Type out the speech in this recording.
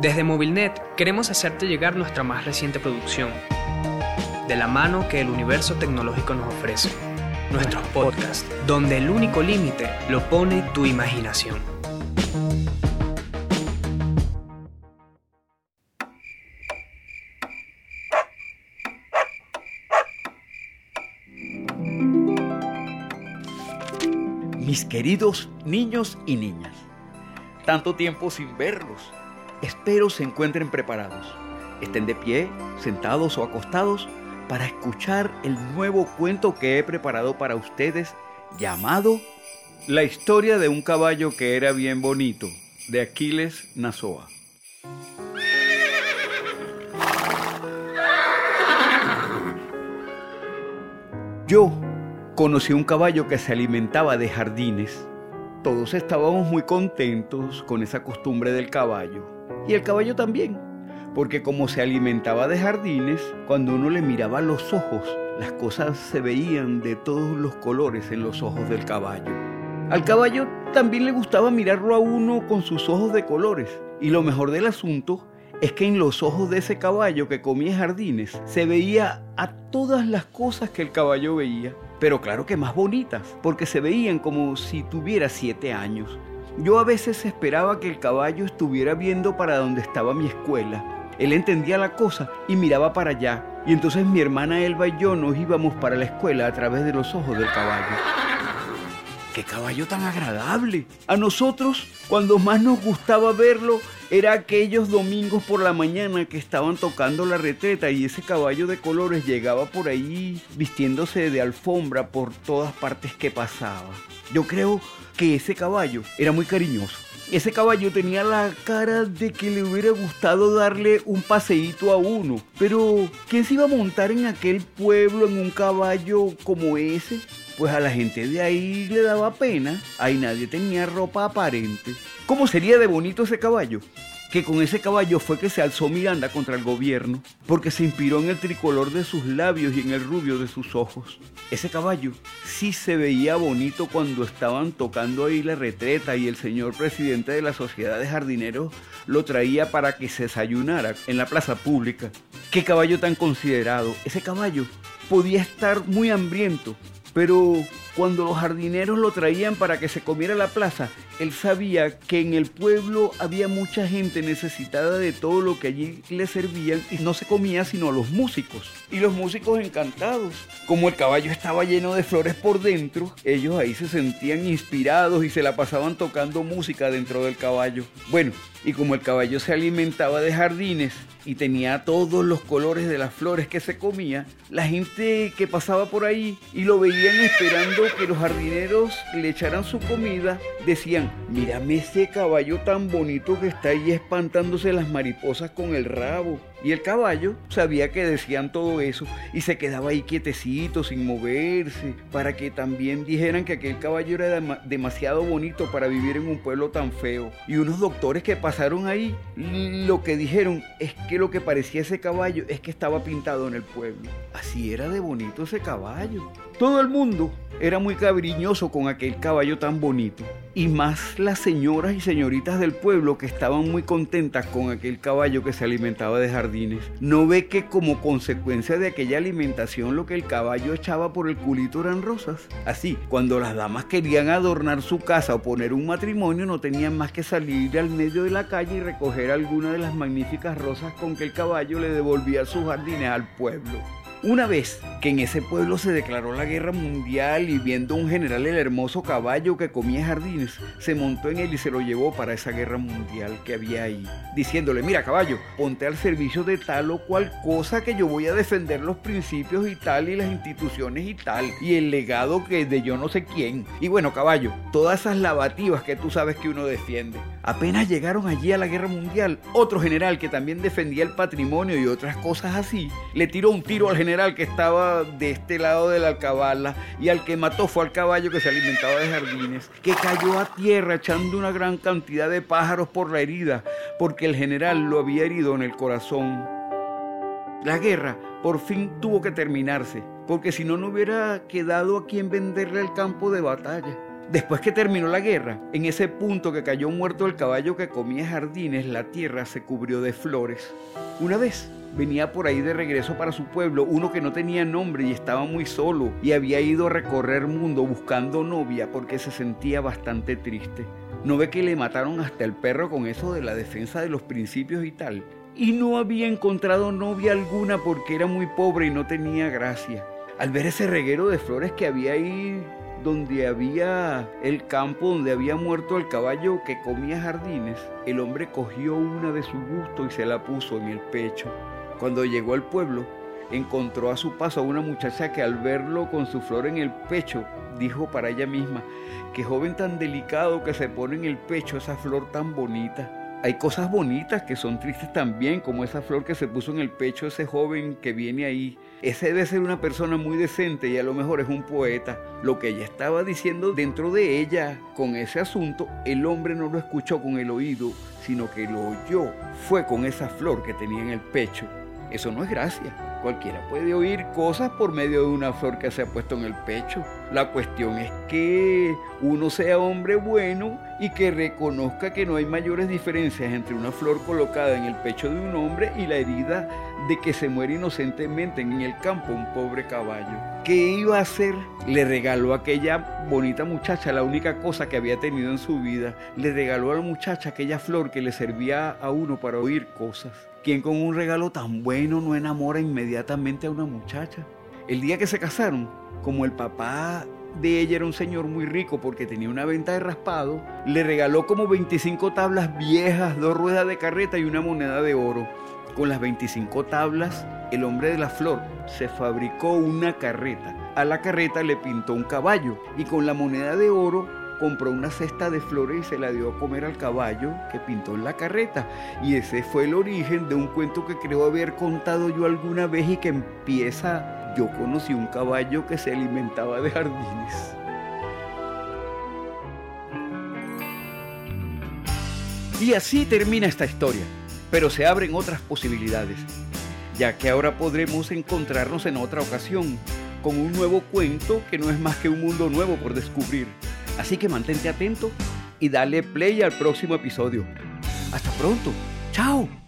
Desde Movilnet queremos hacerte llegar nuestra más reciente producción, de la mano que el universo tecnológico nos ofrece, nuestros podcasts, donde el único límite lo pone tu imaginación. Mis queridos niños y niñas, tanto tiempo sin verlos. Espero se encuentren preparados. Estén de pie, sentados o acostados para escuchar el nuevo cuento que he preparado para ustedes llamado La historia de un caballo que era bien bonito, de Aquiles Nazoa. Yo conocí un caballo que se alimentaba de jardines. Todos estábamos muy contentos con esa costumbre del caballo. Y el caballo también, porque como se alimentaba de jardines, cuando uno le miraba los ojos, las cosas se veían de todos los colores en los ojos del caballo. Al caballo también le gustaba mirarlo a uno con sus ojos de colores. Y lo mejor del asunto es que en los ojos de ese caballo que comía jardines se veía a todas las cosas que el caballo veía, pero claro que más bonitas, porque se veían como si tuviera siete años. Yo a veces esperaba que el caballo estuviera viendo para donde estaba mi escuela. Él entendía la cosa y miraba para allá, y entonces mi hermana Elba y yo nos íbamos para la escuela a través de los ojos del caballo. ¡Qué caballo tan agradable! A nosotros, cuando más nos gustaba verlo, era aquellos domingos por la mañana que estaban tocando la retreta y ese caballo de colores llegaba por ahí vistiéndose de alfombra por todas partes que pasaba. Yo creo que ese caballo era muy cariñoso. Ese caballo tenía la cara de que le hubiera gustado darle un paseíto a uno. Pero, ¿quién se iba a montar en aquel pueblo en un caballo como ese? Pues a la gente de ahí le daba pena. Ahí nadie tenía ropa aparente. ¿Cómo sería de bonito ese caballo? Que con ese caballo fue que se alzó Miranda contra el gobierno, porque se inspiró en el tricolor de sus labios y en el rubio de sus ojos. Ese caballo sí se veía bonito cuando estaban tocando ahí la retreta y el señor presidente de la sociedad de jardineros lo traía para que se desayunara en la plaza pública. Qué caballo tan considerado. Ese caballo podía estar muy hambriento, pero cuando los jardineros lo traían para que se comiera la plaza, él sabía que en el pueblo había mucha gente necesitada de todo lo que allí le servían y no se comía sino los músicos. Y los músicos encantados. Como el caballo estaba lleno de flores por dentro, ellos ahí se sentían inspirados y se la pasaban tocando música dentro del caballo. Bueno, y como el caballo se alimentaba de jardines y tenía todos los colores de las flores que se comía, la gente que pasaba por ahí y lo veían esperando que los jardineros le echaran su comida, decían, mírame ese caballo tan bonito que está ahí espantándose las mariposas con el rabo. Y el caballo sabía que decían todo eso y se quedaba ahí quietecito, sin moverse, para que también dijeran que aquel caballo era demasiado bonito para vivir en un pueblo tan feo. Y unos doctores que pasaron ahí, lo que dijeron es que lo que parecía ese caballo es que estaba pintado en el pueblo. Así era de bonito ese caballo. Todo el mundo era muy cabriñoso con aquel caballo tan bonito. Y más las señoras y señoritas del pueblo que estaban muy contentas con aquel caballo que se alimentaba de jardines. No ve que como consecuencia de aquella alimentación lo que el caballo echaba por el culito eran rosas. Así, cuando las damas querían adornar su casa o poner un matrimonio, no tenían más que salir al medio de la calle y recoger alguna de las magníficas rosas con que el caballo le devolvía sus jardines al pueblo. Una vez que en ese pueblo se declaró la guerra mundial y viendo un general el hermoso caballo que comía jardines, se montó en él y se lo llevó para esa guerra mundial que había ahí, diciéndole, mira caballo, ponte al servicio de tal o cual cosa que yo voy a defender los principios y tal y las instituciones y tal y el legado que de yo no sé quién. Y bueno caballo, todas esas lavativas que tú sabes que uno defiende. Apenas llegaron allí a la guerra mundial, otro general que también defendía el patrimonio y otras cosas así, le tiró un tiro al general que estaba de este lado de la alcabala y al que mató fue al caballo que se alimentaba de jardines, que cayó a tierra echando una gran cantidad de pájaros por la herida, porque el general lo había herido en el corazón. La guerra por fin tuvo que terminarse, porque si no, no hubiera quedado a quien venderle el campo de batalla. Después que terminó la guerra, en ese punto que cayó muerto el caballo que comía jardines, la tierra se cubrió de flores. Una vez venía por ahí de regreso para su pueblo uno que no tenía nombre y estaba muy solo y había ido a recorrer mundo buscando novia porque se sentía bastante triste. ¿No ve que le mataron hasta el perro con eso de la defensa de los principios y tal? Y no había encontrado novia alguna porque era muy pobre y no tenía gracia. Al ver ese reguero de flores que había ahí donde había el campo donde había muerto el caballo que comía jardines, el hombre cogió una de su gusto y se la puso en el pecho. Cuando llegó al pueblo, encontró a su paso a una muchacha que al verlo con su flor en el pecho, dijo para ella misma, qué joven tan delicado que se pone en el pecho esa flor tan bonita. Hay cosas bonitas que son tristes también, como esa flor que se puso en el pecho ese joven que viene ahí. Ese debe ser una persona muy decente y a lo mejor es un poeta. Lo que ella estaba diciendo dentro de ella con ese asunto, el hombre no lo escuchó con el oído, sino que lo oyó. Fue con esa flor que tenía en el pecho. Eso no es gracia. Cualquiera puede oír cosas por medio de una flor que se ha puesto en el pecho. La cuestión es que uno sea hombre bueno y que reconozca que no hay mayores diferencias entre una flor colocada en el pecho de un hombre y la herida de que se muere inocentemente en el campo un pobre caballo. ¿Qué iba a hacer? Le regaló a aquella bonita muchacha la única cosa que había tenido en su vida. Le regaló a la muchacha aquella flor que le servía a uno para oír cosas. ¿Quién con un regalo tan bueno no enamora inmediatamente a una muchacha? El día que se casaron, como el papá de ella era un señor muy rico porque tenía una venta de raspado, le regaló como 25 tablas viejas, dos ruedas de carreta y una moneda de oro. Con las 25 tablas, el hombre de la flor se fabricó una carreta. A la carreta le pintó un caballo y con la moneda de oro compró una cesta de flores y se la dio a comer al caballo que pintó en la carreta. Y ese fue el origen de un cuento que creo haber contado yo alguna vez y que empieza, yo conocí un caballo que se alimentaba de jardines. Y así termina esta historia, pero se abren otras posibilidades, ya que ahora podremos encontrarnos en otra ocasión con un nuevo cuento que no es más que un mundo nuevo por descubrir. Así que mantente atento y dale play al próximo episodio. Hasta pronto. Chao.